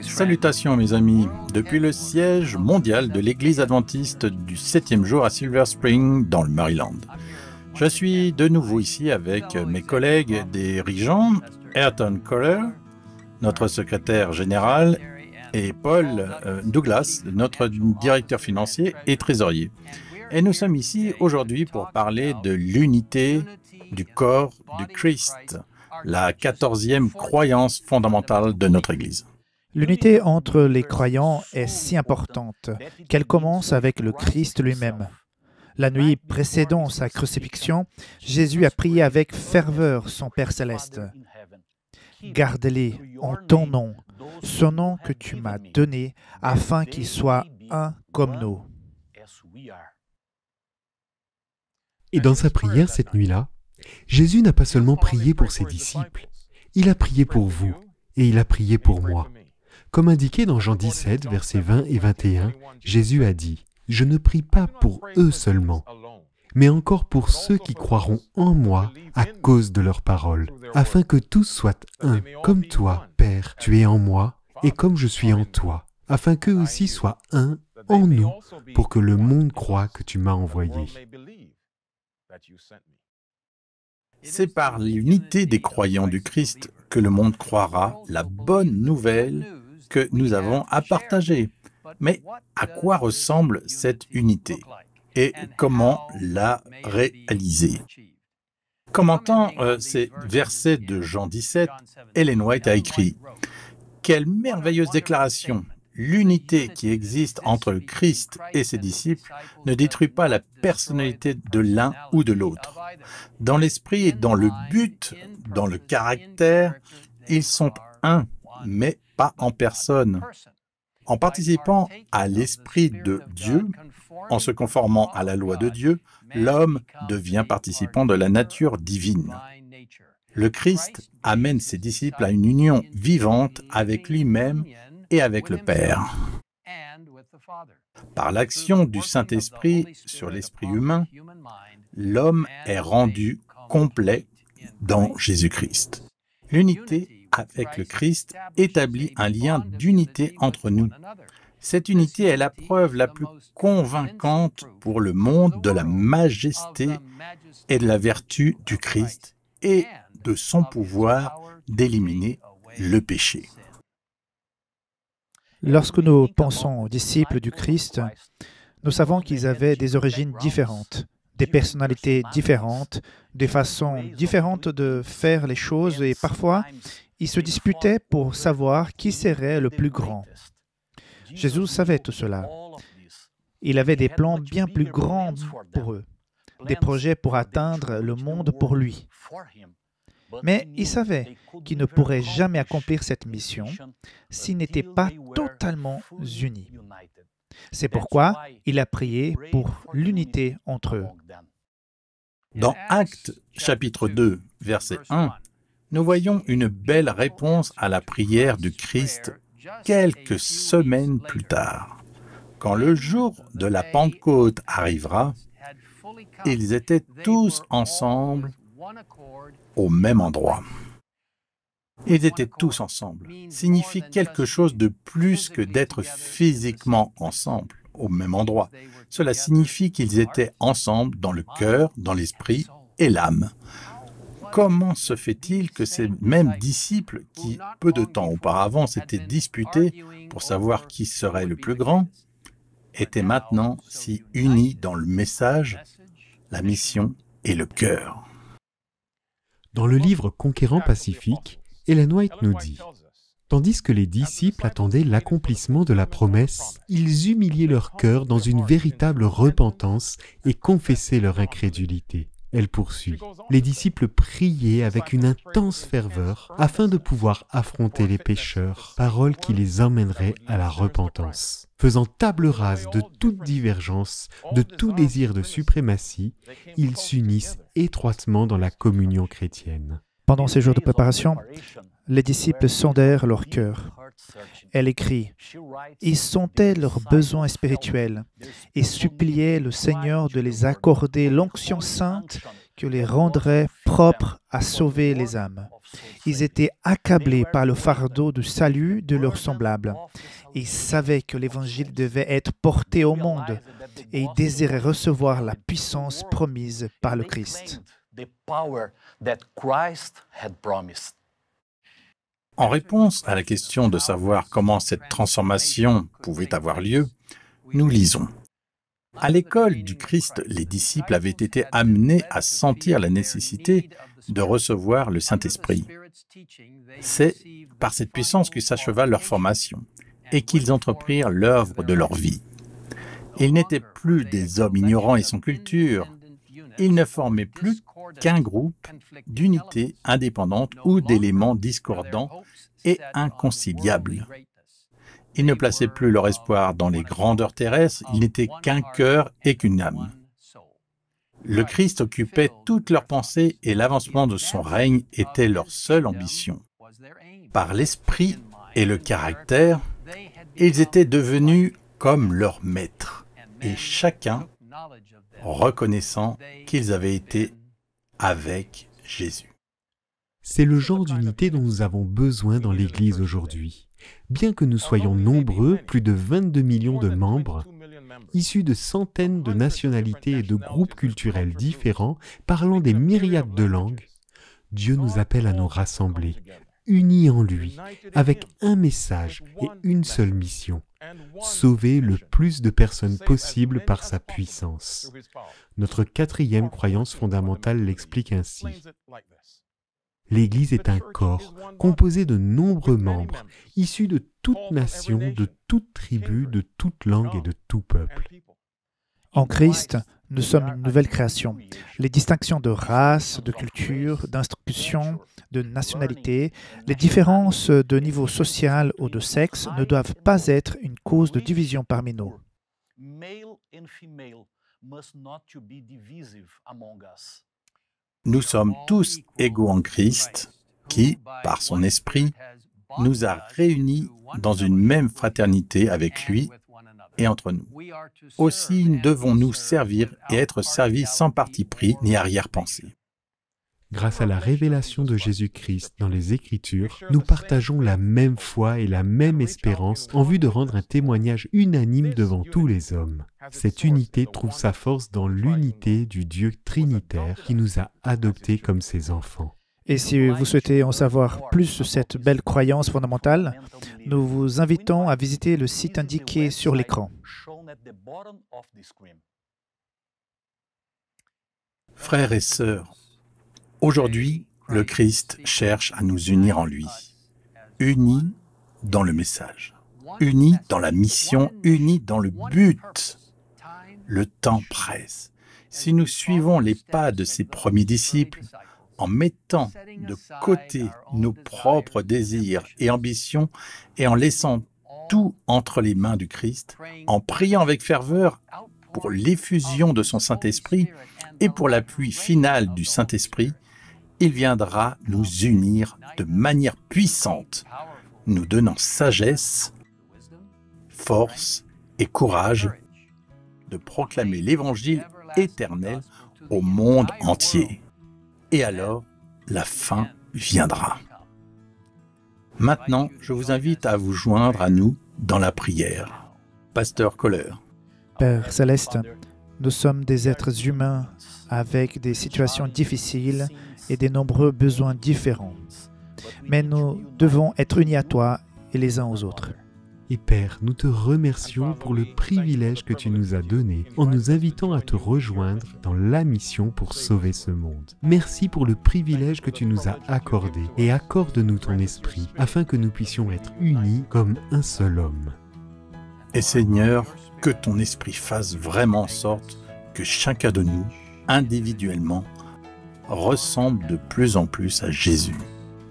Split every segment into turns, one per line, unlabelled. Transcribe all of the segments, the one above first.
Salutations mes amis. Depuis le siège mondial de l'Église adventiste du septième jour à Silver Spring dans le Maryland. Je suis de nouveau ici avec mes collègues dirigeants, Ayrton Coller, notre secrétaire général, et Paul euh, Douglas, notre directeur financier et trésorier. Et nous sommes ici aujourd'hui pour parler de l'unité du corps du Christ, la quatorzième croyance fondamentale de notre Église.
L'unité entre les croyants est si importante qu'elle commence avec le Christ lui-même. La nuit précédant sa crucifixion, Jésus a prié avec ferveur son Père céleste. Garde-les en ton nom, ce nom que tu m'as donné, afin qu'ils soient un comme nous.
Et dans sa prière cette nuit-là, Jésus n'a pas seulement prié pour ses disciples, il a prié pour vous et il a prié pour moi. Comme indiqué dans Jean 17, versets 20 et 21, Jésus a dit, Je ne prie pas pour eux seulement, mais encore pour ceux qui croiront en moi à cause de leurs paroles, afin que tous soient un, comme toi, Père, tu es en moi, et comme je suis en toi, afin qu'eux aussi soient un en nous, pour que le monde croie que tu m'as envoyé.
C'est par l'unité des croyants du Christ que le monde croira la bonne nouvelle que nous avons à partager. Mais à quoi ressemble cette unité et comment la réaliser? Commentant euh, ces versets de Jean 17, Ellen White a écrit Quelle merveilleuse déclaration l'unité qui existe entre le Christ et ses disciples ne détruit pas la personnalité de l'un ou de l'autre. Dans l'esprit et dans le but, dans le caractère, ils sont un, mais pas en personne. En participant à l'esprit de Dieu, en se conformant à la loi de Dieu, l'homme devient participant de la nature divine. Le Christ amène ses disciples à une union vivante avec lui-même et avec le Père. Par l'action du Saint-Esprit sur l'esprit humain, l'homme est rendu complet dans Jésus-Christ. L'unité avec le Christ établit un lien d'unité entre nous. Cette unité est la preuve la plus convaincante pour le monde de la majesté et de la vertu du Christ et de son pouvoir d'éliminer le péché.
Lorsque nous pensons aux disciples du Christ, nous savons qu'ils avaient des origines différentes, des personnalités différentes, des façons différentes de faire les choses et parfois ils se disputaient pour savoir qui serait le plus grand. Jésus savait tout cela. Il avait des plans bien plus grands pour eux, des projets pour atteindre le monde pour lui. Mais il savait qu'il ne pourrait jamais accomplir cette mission s'ils n'étaient pas totalement unis. C'est pourquoi il a prié pour l'unité entre eux.
Dans Actes chapitre 2, verset 1, nous voyons une belle réponse à la prière du Christ quelques semaines plus tard. Quand le jour de la Pentecôte arrivera, ils étaient tous ensemble au même endroit. Ils étaient tous ensemble signifie quelque chose de plus que d'être physiquement ensemble au même endroit. Cela signifie qu'ils étaient ensemble dans le cœur, dans l'esprit et l'âme. Comment se fait-il que ces mêmes disciples qui, peu de temps auparavant, s'étaient disputés pour savoir qui serait le plus grand, étaient maintenant si unis dans le message, la mission et le cœur?
Dans le livre Conquérant Pacifique, Ellen White nous dit Tandis que les disciples attendaient l'accomplissement de la promesse, ils humiliaient leur cœur dans une véritable repentance et confessaient leur incrédulité. Elle poursuit. Les disciples priaient avec une intense ferveur afin de pouvoir affronter les pécheurs, parole qui les emmènerait à la repentance. Faisant table rase de toute divergence, de tout désir de suprématie, ils s'unissent étroitement dans la communion chrétienne.
Pendant ces jours de préparation, les disciples sondèrent leur cœur. Elle écrit, Ils sondaient leurs besoins spirituels et suppliaient le Seigneur de les accorder l'onction sainte que les rendrait propres à sauver les âmes. Ils étaient accablés par le fardeau du salut de leurs semblables. Ils savaient que l'Évangile devait être porté au monde et ils désiraient recevoir la puissance promise par le Christ.
En réponse à la question de savoir comment cette transformation pouvait avoir lieu, nous lisons. À l'école du Christ, les disciples avaient été amenés à sentir la nécessité de recevoir le Saint-Esprit. C'est par cette puissance que s'acheva leur formation et qu'ils entreprirent l'œuvre de leur vie. Ils n'étaient plus des hommes ignorants et sans culture. Ils ne formaient plus qu'un groupe d'unités indépendantes ou d'éléments discordants et inconciliables. Ils ne plaçaient plus leur espoir dans les grandeurs terrestres, ils n'étaient qu'un cœur et qu'une âme. Le Christ occupait toutes leurs pensées et l'avancement de son règne était leur seule ambition. Par l'esprit et le caractère, ils étaient devenus comme leur maître, et chacun reconnaissant qu'ils avaient été avec Jésus.
C'est le genre d'unité dont nous avons besoin dans l'Église aujourd'hui. Bien que nous soyons nombreux, plus de 22 millions de membres, issus de centaines de nationalités et de groupes culturels différents, parlant des myriades de langues, Dieu nous appelle à nous rassembler, unis en lui, avec un message et une seule mission, sauver le plus de personnes possible par sa puissance. Notre quatrième croyance fondamentale l'explique ainsi. L'Église est un corps composé de nombreux membres, issus de toute nation, de toute tribu, de toute langue et de tout peuple.
En Christ, nous sommes une nouvelle création. Les distinctions de race, de culture, d'instruction, de nationalité, les différences de niveau social ou de sexe ne doivent pas être une cause de division parmi nous.
Nous sommes tous égaux en Christ qui, par son esprit, nous a réunis dans une même fraternité avec lui et entre nous. Aussi devons nous servir et être servis sans parti pris ni arrière-pensée.
Grâce à la révélation de Jésus-Christ dans les Écritures, nous partageons la même foi et la même espérance en vue de rendre un témoignage unanime devant tous les hommes. Cette unité trouve sa force dans l'unité du Dieu trinitaire qui nous a adoptés comme ses enfants.
Et si vous souhaitez en savoir plus sur cette belle croyance fondamentale, nous vous invitons à visiter le site indiqué sur l'écran.
Frères et sœurs, Aujourd'hui, le Christ cherche à nous unir en lui, unis dans le message, unis dans la mission, unis dans le but. Le temps presse. Si nous suivons les pas de ses premiers disciples, en mettant de côté nos propres désirs et ambitions et en laissant tout entre les mains du Christ, en priant avec ferveur pour l'effusion de son Saint-Esprit et pour l'appui final du Saint-Esprit, il viendra nous unir de manière puissante, nous donnant sagesse, force et courage de proclamer l'Évangile éternel au monde entier. Et alors, la fin viendra. Maintenant, je vous invite à vous joindre à nous dans la prière. Pasteur Kohler.
Père céleste, nous sommes des êtres humains avec des situations difficiles et des nombreux besoins différents. Mais nous devons être unis à toi et les uns aux autres.
Et Père, nous te remercions pour le privilège que tu nous as donné en nous invitant à te rejoindre dans la mission pour sauver ce monde. Merci pour le privilège que tu nous as accordé et accorde-nous ton esprit afin que nous puissions être unis comme un seul homme.
Et Seigneur, que ton esprit fasse vraiment en sorte que chacun de nous, individuellement, ressemble de plus en plus à Jésus,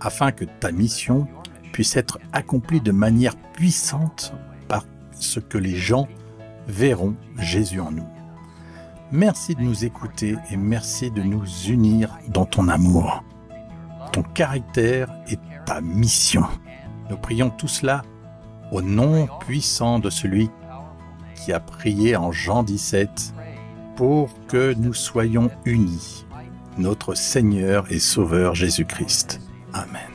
afin que ta mission puisse être accomplie de manière puissante par ce que les gens verront Jésus en nous. Merci de nous écouter et merci de nous unir dans ton amour, ton caractère et ta mission. Nous prions tout cela au nom puissant de celui qui a prié en Jean 17 pour que nous soyons unis notre Seigneur et Sauveur Jésus-Christ. Amen.